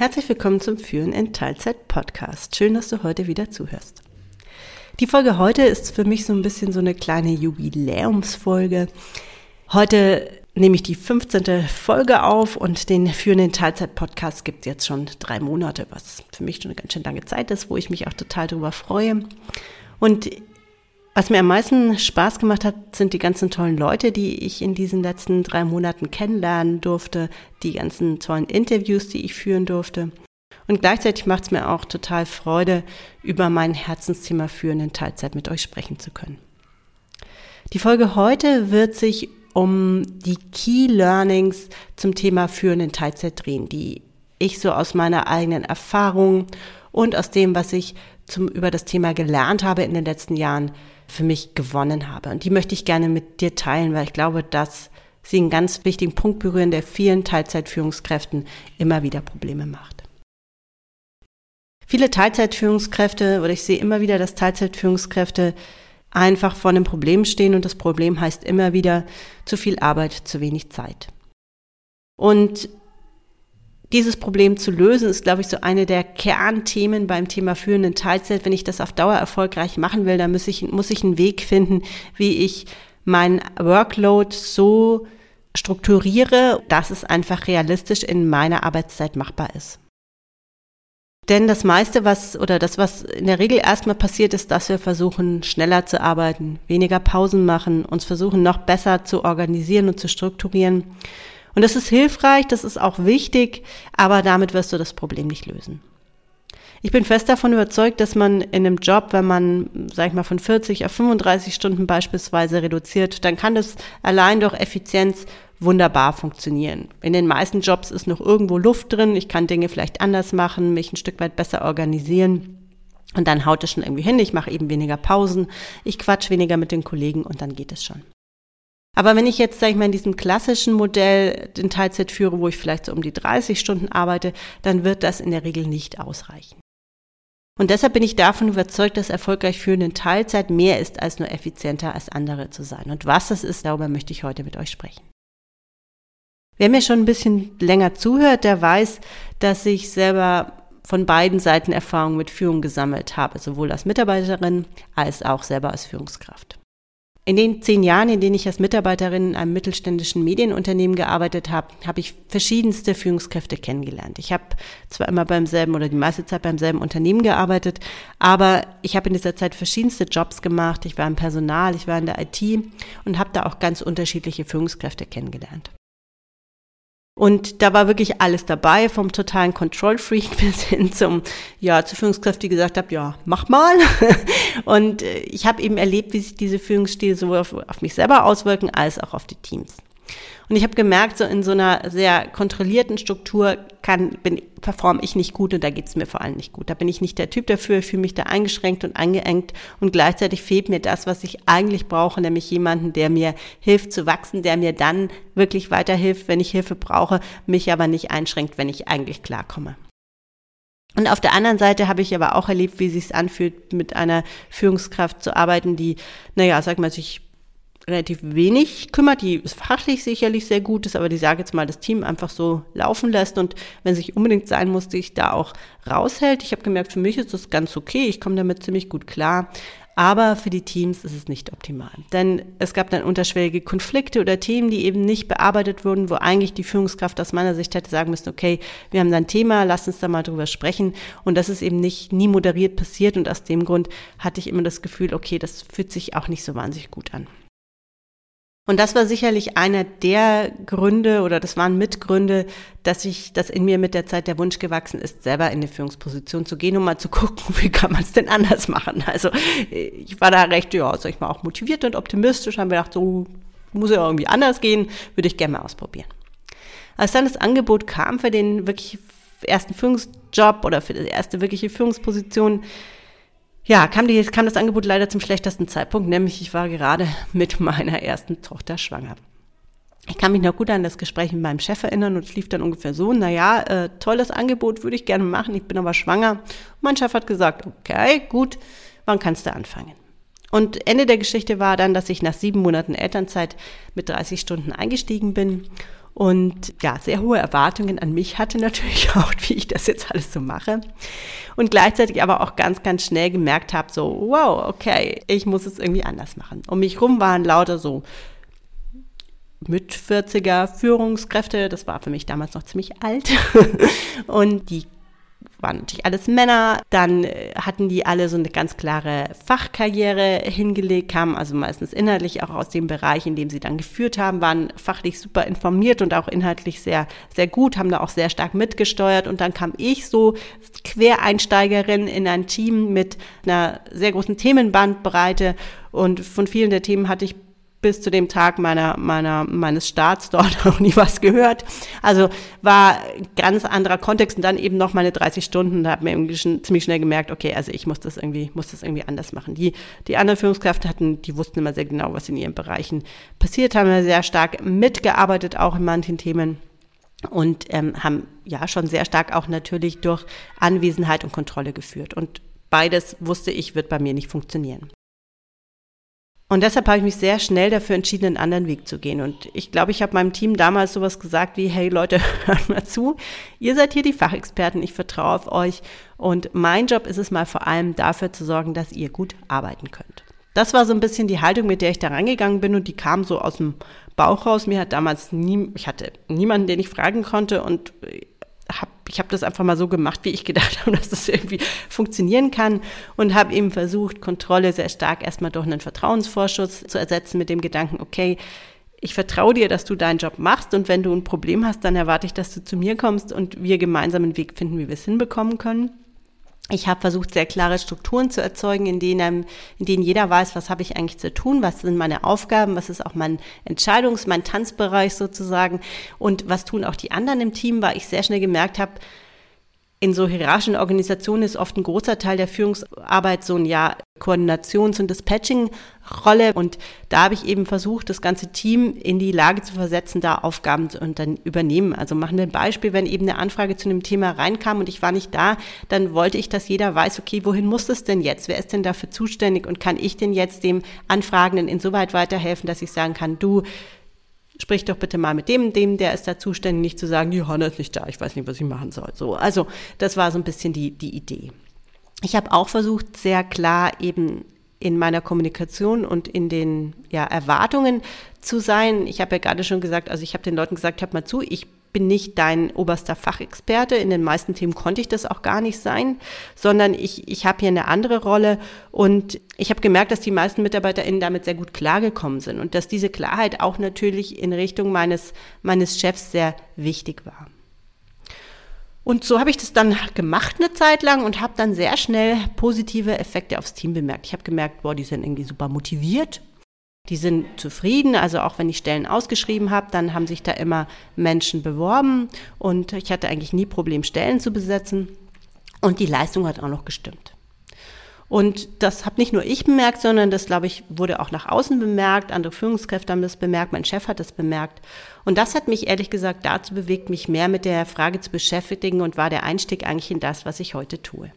Herzlich willkommen zum Führen in Teilzeit Podcast. Schön, dass du heute wieder zuhörst. Die Folge heute ist für mich so ein bisschen so eine kleine Jubiläumsfolge. Heute nehme ich die 15. Folge auf und den Führen in Teilzeit Podcast gibt es jetzt schon drei Monate, was für mich schon eine ganz schön lange Zeit ist, wo ich mich auch total darüber freue. Und was mir am meisten Spaß gemacht hat, sind die ganzen tollen Leute, die ich in diesen letzten drei Monaten kennenlernen durfte, die ganzen tollen Interviews, die ich führen durfte. Und gleichzeitig macht es mir auch total Freude, über mein Herzensthema Führen in Teilzeit mit euch sprechen zu können. Die Folge heute wird sich um die Key Learnings zum Thema Führen in Teilzeit drehen, die ich so aus meiner eigenen Erfahrung und aus dem, was ich zum, über das Thema gelernt habe in den letzten Jahren, für mich gewonnen habe. Und die möchte ich gerne mit dir teilen, weil ich glaube, dass sie einen ganz wichtigen Punkt berühren, der vielen Teilzeitführungskräften immer wieder Probleme macht. Viele Teilzeitführungskräfte, oder ich sehe immer wieder, dass Teilzeitführungskräfte einfach vor einem Problem stehen und das Problem heißt immer wieder zu viel Arbeit, zu wenig Zeit. Und dieses Problem zu lösen, ist, glaube ich, so eine der Kernthemen beim Thema führenden Teilzeit. Wenn ich das auf Dauer erfolgreich machen will, dann muss ich, muss ich einen Weg finden, wie ich mein Workload so strukturiere, dass es einfach realistisch in meiner Arbeitszeit machbar ist. Denn das meiste, was oder das, was in der Regel erstmal passiert, ist, dass wir versuchen, schneller zu arbeiten, weniger Pausen machen, uns versuchen, noch besser zu organisieren und zu strukturieren. Und das ist hilfreich, das ist auch wichtig, aber damit wirst du das Problem nicht lösen. Ich bin fest davon überzeugt, dass man in einem Job, wenn man, sag ich mal, von 40 auf 35 Stunden beispielsweise reduziert, dann kann das allein durch Effizienz wunderbar funktionieren. In den meisten Jobs ist noch irgendwo Luft drin. Ich kann Dinge vielleicht anders machen, mich ein Stück weit besser organisieren. Und dann haut es schon irgendwie hin. Ich mache eben weniger Pausen. Ich quatsch weniger mit den Kollegen und dann geht es schon. Aber wenn ich jetzt, sage ich mal, in diesem klassischen Modell den Teilzeit führe, wo ich vielleicht so um die 30 Stunden arbeite, dann wird das in der Regel nicht ausreichen. Und deshalb bin ich davon überzeugt, dass erfolgreich führen in Teilzeit mehr ist, als nur effizienter als andere zu sein. Und was das ist, darüber möchte ich heute mit euch sprechen. Wer mir schon ein bisschen länger zuhört, der weiß, dass ich selber von beiden Seiten Erfahrungen mit Führung gesammelt habe, sowohl als Mitarbeiterin als auch selber als Führungskraft. In den zehn Jahren, in denen ich als Mitarbeiterin in einem mittelständischen Medienunternehmen gearbeitet habe, habe ich verschiedenste Führungskräfte kennengelernt. Ich habe zwar immer beim selben oder die meiste Zeit beim selben Unternehmen gearbeitet, aber ich habe in dieser Zeit verschiedenste Jobs gemacht. Ich war im Personal, ich war in der IT und habe da auch ganz unterschiedliche Führungskräfte kennengelernt. Und da war wirklich alles dabei, vom totalen Control Freak bis hin zum, ja, zur Führungskraft, die gesagt hat, ja, mach mal. Und äh, ich habe eben erlebt, wie sich diese Führungsstile sowohl auf, auf mich selber auswirken, als auch auf die Teams. Und ich habe gemerkt, so in so einer sehr kontrollierten Struktur kann, bin, performe ich nicht gut und da geht es mir vor allem nicht gut. Da bin ich nicht der Typ dafür, ich fühle mich da eingeschränkt und eingeengt und gleichzeitig fehlt mir das, was ich eigentlich brauche, nämlich jemanden, der mir hilft zu wachsen, der mir dann wirklich weiterhilft, wenn ich Hilfe brauche, mich aber nicht einschränkt, wenn ich eigentlich klarkomme. Und auf der anderen Seite habe ich aber auch erlebt, wie es sich anfühlt, mit einer Führungskraft zu arbeiten, die, naja, sag mal, sich relativ wenig kümmert, die fachlich sicherlich sehr gut ist, aber die sage jetzt mal, das Team einfach so laufen lässt und wenn sich unbedingt sein muss, sich da auch raushält. Ich habe gemerkt, für mich ist das ganz okay, ich komme damit ziemlich gut klar. Aber für die Teams ist es nicht optimal. Denn es gab dann unterschwellige Konflikte oder Themen, die eben nicht bearbeitet wurden, wo eigentlich die Führungskraft aus meiner Sicht hätte sagen müssen, okay, wir haben da ein Thema, lass uns da mal drüber sprechen. Und das ist eben nicht nie moderiert passiert. Und aus dem Grund hatte ich immer das Gefühl, okay, das fühlt sich auch nicht so wahnsinnig gut an. Und das war sicherlich einer der Gründe oder das waren Mitgründe, dass ich, dass in mir mit der Zeit der Wunsch gewachsen ist, selber in eine Führungsposition zu gehen, um mal zu gucken, wie kann man es denn anders machen. Also ich war da recht, ja, sag ich mal, auch motiviert und optimistisch, haben wir gedacht, so muss ja irgendwie anders gehen, würde ich gerne mal ausprobieren. Als dann das Angebot kam für den wirklich ersten Führungsjob oder für die erste wirkliche Führungsposition, ja, kam, die, kam das Angebot leider zum schlechtesten Zeitpunkt, nämlich ich war gerade mit meiner ersten Tochter schwanger. Ich kann mich noch gut an das Gespräch mit meinem Chef erinnern und es lief dann ungefähr so, naja, äh, tolles Angebot würde ich gerne machen, ich bin aber schwanger. Mein Chef hat gesagt, okay, gut, wann kannst du anfangen? Und Ende der Geschichte war dann, dass ich nach sieben Monaten Elternzeit mit 30 Stunden eingestiegen bin und ja, sehr hohe Erwartungen an mich hatte natürlich auch, wie ich das jetzt alles so mache. Und gleichzeitig aber auch ganz, ganz schnell gemerkt habe, so, wow, okay, ich muss es irgendwie anders machen. Um mich rum waren lauter so mit 40er Führungskräfte, das war für mich damals noch ziemlich alt. und die waren natürlich alles Männer. Dann äh, hatten die alle so eine ganz klare Fachkarriere hingelegt, kamen also meistens inhaltlich auch aus dem Bereich, in dem sie dann geführt haben, waren fachlich super informiert und auch inhaltlich sehr, sehr gut, haben da auch sehr stark mitgesteuert. Und dann kam ich so Quereinsteigerin in ein Team mit einer sehr großen Themenbandbreite und von vielen der Themen hatte ich bis zu dem Tag meiner, meiner, meines Starts dort auch nie was gehört. Also war ganz anderer Kontext und dann eben noch meine 30 Stunden. Da habe mir irgendwie schon ziemlich schnell gemerkt, okay, also ich muss das irgendwie, muss das irgendwie anders machen. Die, die anderen Führungskräfte hatten, die wussten immer sehr genau, was in ihren Bereichen passiert, haben sehr stark mitgearbeitet, auch in manchen Themen und ähm, haben ja schon sehr stark auch natürlich durch Anwesenheit und Kontrolle geführt. Und beides wusste ich, wird bei mir nicht funktionieren. Und deshalb habe ich mich sehr schnell dafür entschieden, einen anderen Weg zu gehen. Und ich glaube, ich habe meinem Team damals sowas gesagt wie, hey Leute, hört mal zu, ihr seid hier die Fachexperten, ich vertraue auf euch. Und mein Job ist es mal vor allem dafür zu sorgen, dass ihr gut arbeiten könnt. Das war so ein bisschen die Haltung, mit der ich da rangegangen bin und die kam so aus dem Bauch raus. Mir hat damals nie, ich hatte niemanden, den ich fragen konnte und ich habe das einfach mal so gemacht, wie ich gedacht habe, dass das irgendwie funktionieren kann und habe eben versucht, Kontrolle sehr stark erstmal durch einen Vertrauensvorschuss zu ersetzen mit dem Gedanken, okay, ich vertraue dir, dass du deinen Job machst und wenn du ein Problem hast, dann erwarte ich, dass du zu mir kommst und wir gemeinsam einen Weg finden, wie wir es hinbekommen können. Ich habe versucht, sehr klare Strukturen zu erzeugen, in denen, in denen jeder weiß, was habe ich eigentlich zu tun, was sind meine Aufgaben, was ist auch mein Entscheidungs-, mein Tanzbereich sozusagen. Und was tun auch die anderen im Team, weil ich sehr schnell gemerkt habe, in so hierarchischen Organisationen ist oft ein großer Teil der Führungsarbeit so ein ja Koordinations- und Dispatching-Rolle. Und da habe ich eben versucht, das ganze Team in die Lage zu versetzen, da Aufgaben zu übernehmen. Also machen wir ein Beispiel, wenn eben eine Anfrage zu einem Thema reinkam und ich war nicht da, dann wollte ich, dass jeder weiß, okay, wohin muss es denn jetzt? Wer ist denn dafür zuständig? Und kann ich denn jetzt dem Anfragenden insoweit weiterhelfen, dass ich sagen kann, du, sprich doch bitte mal mit dem, dem, der ist da zuständig, nicht zu sagen, Johanna ist nicht da, ich weiß nicht, was ich machen soll. So, also das war so ein bisschen die, die Idee. Ich habe auch versucht, sehr klar eben in meiner Kommunikation und in den ja, Erwartungen zu sein. Ich habe ja gerade schon gesagt, also ich habe den Leuten gesagt, hört mal zu, ich bin nicht dein oberster Fachexperte. In den meisten Themen konnte ich das auch gar nicht sein, sondern ich, ich habe hier eine andere Rolle und ich habe gemerkt, dass die meisten MitarbeiterInnen damit sehr gut klargekommen sind und dass diese Klarheit auch natürlich in Richtung meines, meines Chefs sehr wichtig war. Und so habe ich das dann gemacht eine Zeit lang und habe dann sehr schnell positive Effekte aufs Team bemerkt. Ich habe gemerkt, boah, die sind irgendwie super motiviert die sind zufrieden. Also auch wenn ich Stellen ausgeschrieben habe, dann haben sich da immer Menschen beworben und ich hatte eigentlich nie Problem, Stellen zu besetzen. Und die Leistung hat auch noch gestimmt. Und das habe nicht nur ich bemerkt, sondern das, glaube ich, wurde auch nach außen bemerkt. Andere Führungskräfte haben das bemerkt, mein Chef hat das bemerkt. Und das hat mich ehrlich gesagt dazu bewegt, mich mehr mit der Frage zu beschäftigen und war der Einstieg eigentlich in das, was ich heute tue.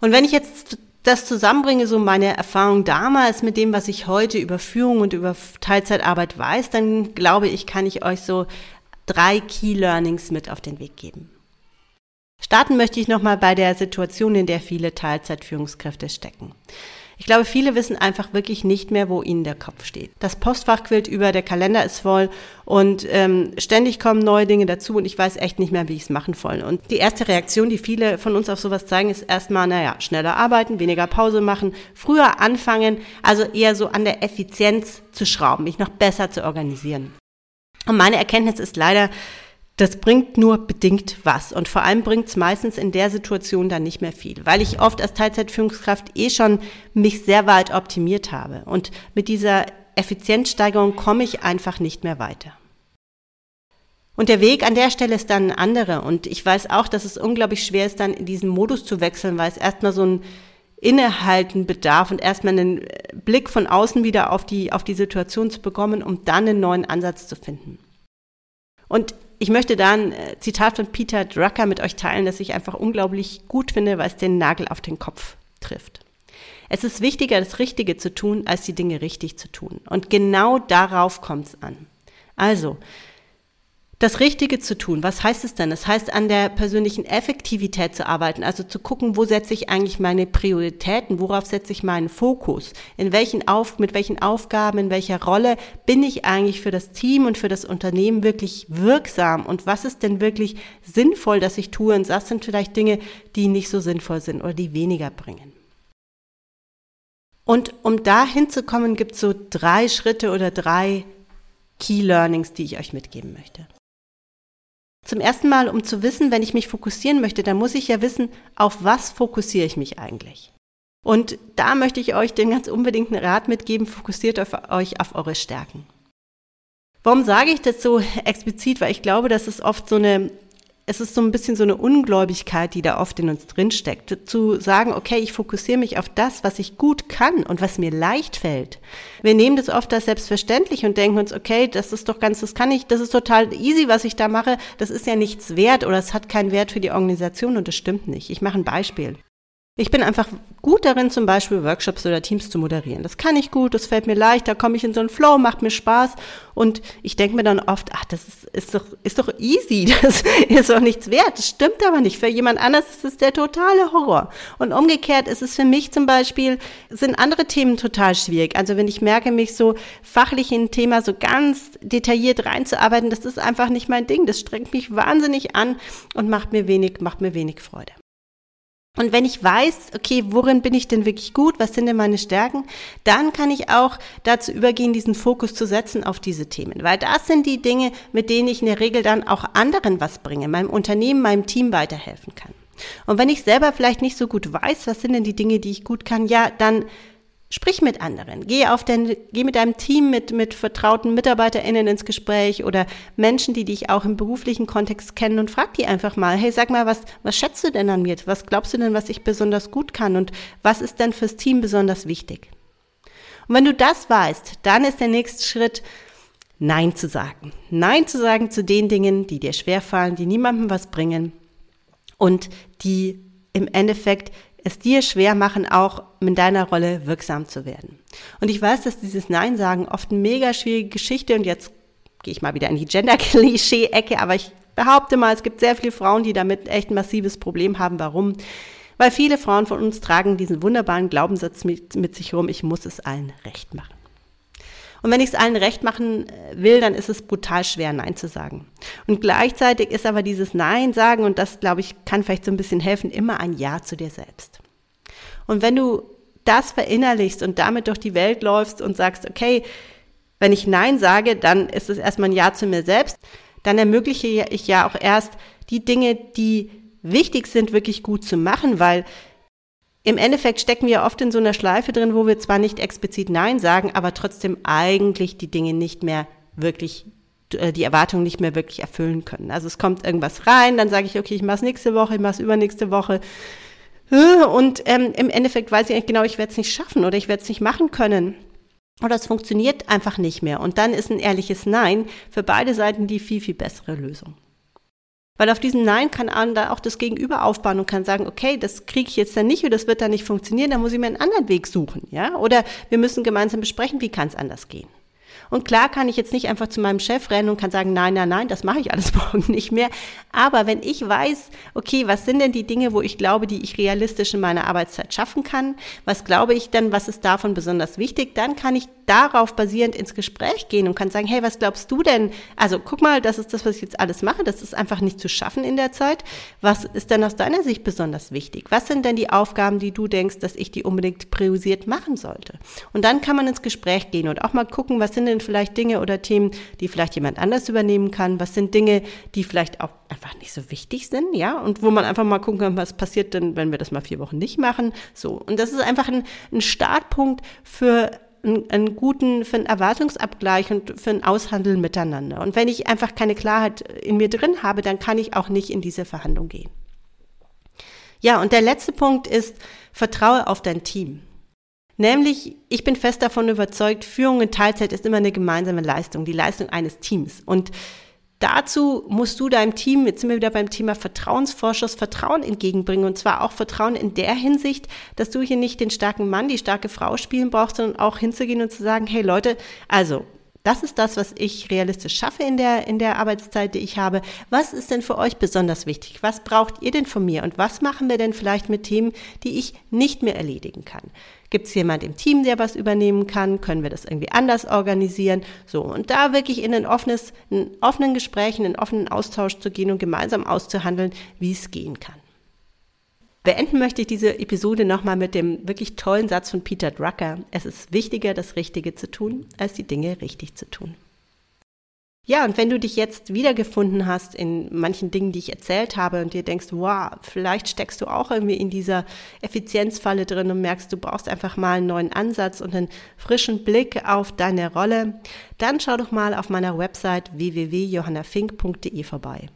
Und wenn ich jetzt das zusammenbringe, so meine Erfahrung damals mit dem, was ich heute über Führung und über Teilzeitarbeit weiß, dann glaube ich, kann ich euch so drei Key Learnings mit auf den Weg geben. Starten möchte ich nochmal bei der Situation, in der viele Teilzeitführungskräfte stecken. Ich glaube, viele wissen einfach wirklich nicht mehr, wo ihnen der Kopf steht. Das Postfach quillt über, der Kalender ist voll und ähm, ständig kommen neue Dinge dazu und ich weiß echt nicht mehr, wie ich es machen soll. Und die erste Reaktion, die viele von uns auf sowas zeigen, ist erstmal, naja, schneller arbeiten, weniger Pause machen, früher anfangen, also eher so an der Effizienz zu schrauben, mich noch besser zu organisieren. Und meine Erkenntnis ist leider, das bringt nur bedingt was. Und vor allem bringt es meistens in der Situation dann nicht mehr viel, weil ich oft als Teilzeitführungskraft eh schon mich sehr weit optimiert habe. Und mit dieser Effizienzsteigerung komme ich einfach nicht mehr weiter. Und der Weg an der Stelle ist dann ein anderer. Und ich weiß auch, dass es unglaublich schwer ist, dann in diesen Modus zu wechseln, weil es erstmal so ein Innehalten bedarf und erstmal einen Blick von außen wieder auf die, auf die Situation zu bekommen, um dann einen neuen Ansatz zu finden. Und ich möchte da ein äh, Zitat von Peter Drucker mit euch teilen, das ich einfach unglaublich gut finde, weil es den Nagel auf den Kopf trifft. Es ist wichtiger, das Richtige zu tun, als die Dinge richtig zu tun. Und genau darauf kommt es an. Also, das Richtige zu tun. Was heißt es denn? Das heißt, an der persönlichen Effektivität zu arbeiten, also zu gucken, wo setze ich eigentlich meine Prioritäten, worauf setze ich meinen Fokus, in welchen Auf, mit welchen Aufgaben, in welcher Rolle bin ich eigentlich für das Team und für das Unternehmen wirklich wirksam und was ist denn wirklich sinnvoll, dass ich tue und das sind vielleicht Dinge, die nicht so sinnvoll sind oder die weniger bringen. Und um da hinzukommen, gibt es so drei Schritte oder drei Key Learnings, die ich euch mitgeben möchte. Zum ersten Mal, um zu wissen, wenn ich mich fokussieren möchte, dann muss ich ja wissen, auf was fokussiere ich mich eigentlich. Und da möchte ich euch den ganz unbedingten Rat mitgeben, fokussiert auf euch auf eure Stärken. Warum sage ich das so explizit? Weil ich glaube, dass es oft so eine es ist so ein bisschen so eine Ungläubigkeit, die da oft in uns drinsteckt, zu sagen, okay, ich fokussiere mich auf das, was ich gut kann und was mir leicht fällt. Wir nehmen das oft als selbstverständlich und denken uns, okay, das ist doch ganz, das kann ich, das ist total easy, was ich da mache, das ist ja nichts wert oder es hat keinen Wert für die Organisation und das stimmt nicht. Ich mache ein Beispiel. Ich bin einfach gut darin, zum Beispiel Workshops oder Teams zu moderieren. Das kann ich gut, das fällt mir leicht, da komme ich in so einen Flow, macht mir Spaß und ich denke mir dann oft, ach, das ist, ist, doch, ist doch easy, das ist doch nichts wert. Das stimmt aber nicht. Für jemand anders ist es der totale Horror. Und umgekehrt ist es für mich zum Beispiel, sind andere Themen total schwierig. Also wenn ich merke, mich so fachlich in ein Thema so ganz detailliert reinzuarbeiten, das ist einfach nicht mein Ding. Das strengt mich wahnsinnig an und macht mir wenig, macht mir wenig Freude. Und wenn ich weiß, okay, worin bin ich denn wirklich gut, was sind denn meine Stärken, dann kann ich auch dazu übergehen, diesen Fokus zu setzen auf diese Themen. Weil das sind die Dinge, mit denen ich in der Regel dann auch anderen was bringe, meinem Unternehmen, meinem Team weiterhelfen kann. Und wenn ich selber vielleicht nicht so gut weiß, was sind denn die Dinge, die ich gut kann, ja, dann Sprich mit anderen. Geh auf dein, geh mit deinem Team, mit, mit vertrauten MitarbeiterInnen ins Gespräch oder Menschen, die dich auch im beruflichen Kontext kennen und frag die einfach mal, hey, sag mal, was, was schätzt du denn an mir? Was glaubst du denn, was ich besonders gut kann? Und was ist denn fürs Team besonders wichtig? Und wenn du das weißt, dann ist der nächste Schritt, Nein zu sagen. Nein zu sagen zu den Dingen, die dir schwerfallen, die niemandem was bringen und die im Endeffekt es dir schwer machen, auch in deiner Rolle wirksam zu werden. Und ich weiß, dass dieses Nein sagen oft eine mega schwierige Geschichte und jetzt gehe ich mal wieder in die Gender-Klischee-Ecke, aber ich behaupte mal, es gibt sehr viele Frauen, die damit echt ein massives Problem haben. Warum? Weil viele Frauen von uns tragen diesen wunderbaren Glaubenssatz mit, mit sich rum, ich muss es allen recht machen. Und wenn ich es allen recht machen äh, will, dann ist es brutal schwer, Nein zu sagen. Und gleichzeitig ist aber dieses Nein sagen, und das, glaube ich, kann vielleicht so ein bisschen helfen, immer ein Ja zu dir selbst. Und wenn du das verinnerlichst und damit durch die Welt läufst und sagst, okay, wenn ich Nein sage, dann ist es erstmal ein Ja zu mir selbst, dann ermögliche ich ja auch erst die Dinge, die wichtig sind, wirklich gut zu machen, weil im Endeffekt stecken wir oft in so einer Schleife drin, wo wir zwar nicht explizit Nein sagen, aber trotzdem eigentlich die Dinge nicht mehr wirklich, äh, die Erwartungen nicht mehr wirklich erfüllen können. Also es kommt irgendwas rein, dann sage ich, okay, ich mache es nächste Woche, ich mache es übernächste Woche. Äh, und ähm, im Endeffekt weiß ich eigentlich genau, ich werde es nicht schaffen oder ich werde es nicht machen können. Oder es funktioniert einfach nicht mehr. Und dann ist ein ehrliches Nein für beide Seiten die viel, viel bessere Lösung. Weil auf diesem Nein kann da auch das Gegenüber aufbauen und kann sagen, okay, das kriege ich jetzt dann nicht oder das wird dann nicht funktionieren, dann muss ich mir einen anderen Weg suchen, ja? Oder wir müssen gemeinsam besprechen, wie kann es anders gehen. Und klar kann ich jetzt nicht einfach zu meinem Chef rennen und kann sagen, nein, nein, nein, das mache ich alles morgen nicht mehr. Aber wenn ich weiß, okay, was sind denn die Dinge, wo ich glaube, die ich realistisch in meiner Arbeitszeit schaffen kann, was glaube ich denn, was ist davon besonders wichtig, dann kann ich darauf basierend ins Gespräch gehen und kann sagen, hey, was glaubst du denn? Also guck mal, das ist das, was ich jetzt alles mache, das ist einfach nicht zu schaffen in der Zeit. Was ist denn aus deiner Sicht besonders wichtig? Was sind denn die Aufgaben, die du denkst, dass ich die unbedingt priorisiert machen sollte? Und dann kann man ins Gespräch gehen und auch mal gucken, was sind denn vielleicht Dinge oder Themen, die vielleicht jemand anders übernehmen kann? Was sind Dinge, die vielleicht auch einfach nicht so wichtig sind, ja? Und wo man einfach mal gucken kann, was passiert denn, wenn wir das mal vier Wochen nicht machen? So. Und das ist einfach ein, ein Startpunkt für einen, einen guten, für einen Erwartungsabgleich und für ein Aushandeln miteinander. Und wenn ich einfach keine Klarheit in mir drin habe, dann kann ich auch nicht in diese Verhandlung gehen. Ja, und der letzte Punkt ist, vertraue auf dein Team. Nämlich, ich bin fest davon überzeugt, Führung in Teilzeit ist immer eine gemeinsame Leistung, die Leistung eines Teams. Und dazu musst du deinem Team, jetzt sind wir wieder beim Thema Vertrauensvorschuss, Vertrauen entgegenbringen. Und zwar auch Vertrauen in der Hinsicht, dass du hier nicht den starken Mann, die starke Frau spielen brauchst, sondern auch hinzugehen und zu sagen, hey Leute, also das ist das, was ich realistisch schaffe in der, in der Arbeitszeit, die ich habe. Was ist denn für euch besonders wichtig? Was braucht ihr denn von mir? Und was machen wir denn vielleicht mit Themen, die ich nicht mehr erledigen kann? Gibt es jemand im Team, der was übernehmen kann? Können wir das irgendwie anders organisieren? So, und da wirklich in ein offenes, ein offenen Gespräch, in einen offenen Austausch zu gehen und gemeinsam auszuhandeln, wie es gehen kann. Beenden möchte ich diese Episode nochmal mit dem wirklich tollen Satz von Peter Drucker. Es ist wichtiger, das Richtige zu tun, als die Dinge richtig zu tun. Ja, und wenn du dich jetzt wiedergefunden hast in manchen Dingen, die ich erzählt habe und dir denkst, wow, vielleicht steckst du auch irgendwie in dieser Effizienzfalle drin und merkst, du brauchst einfach mal einen neuen Ansatz und einen frischen Blick auf deine Rolle, dann schau doch mal auf meiner Website www.johannafink.de vorbei.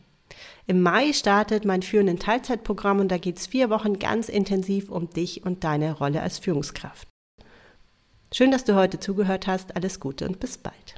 Im Mai startet mein führenden Teilzeitprogramm und da geht es vier Wochen ganz intensiv um dich und deine Rolle als Führungskraft. Schön, dass du heute zugehört hast. Alles Gute und bis bald.